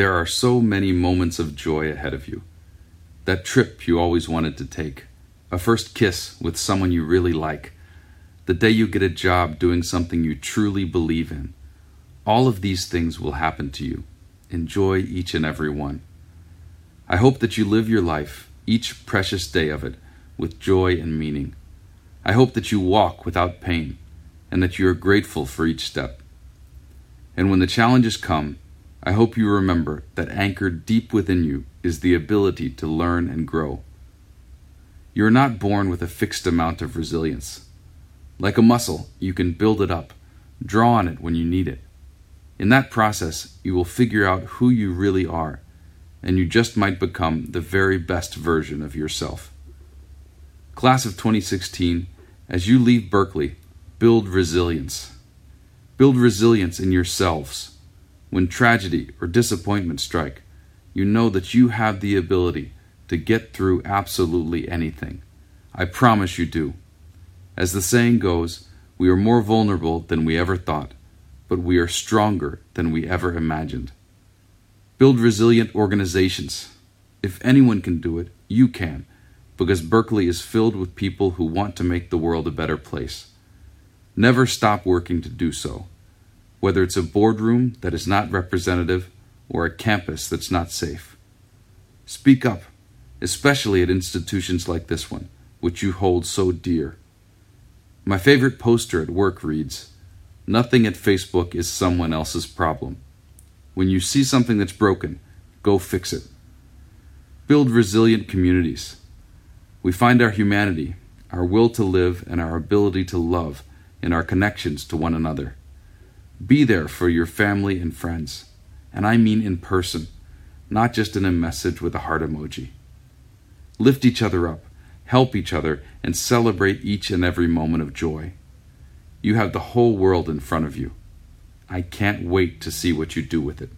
There are so many moments of joy ahead of you. That trip you always wanted to take, a first kiss with someone you really like, the day you get a job doing something you truly believe in. All of these things will happen to you. Enjoy each and every one. I hope that you live your life, each precious day of it, with joy and meaning. I hope that you walk without pain and that you are grateful for each step. And when the challenges come, I hope you remember that anchored deep within you is the ability to learn and grow. You are not born with a fixed amount of resilience. Like a muscle, you can build it up, draw on it when you need it. In that process, you will figure out who you really are, and you just might become the very best version of yourself. Class of 2016, as you leave Berkeley, build resilience. Build resilience in yourselves. When tragedy or disappointment strike, you know that you have the ability to get through absolutely anything. I promise you do. As the saying goes, we are more vulnerable than we ever thought, but we are stronger than we ever imagined. Build resilient organizations. If anyone can do it, you can because Berkeley is filled with people who want to make the world a better place. Never stop working to do so, whether it's a boardroom that is not representative or a campus that's not safe. Speak up, especially at institutions like this one, which you hold so dear. My favorite poster at work reads Nothing at Facebook is someone else's problem. When you see something that's broken, go fix it. Build resilient communities. We find our humanity, our will to live, and our ability to love in our connections to one another. Be there for your family and friends, and I mean in person, not just in a message with a heart emoji. Lift each other up, help each other, and celebrate each and every moment of joy. You have the whole world in front of you. I can't wait to see what you do with it.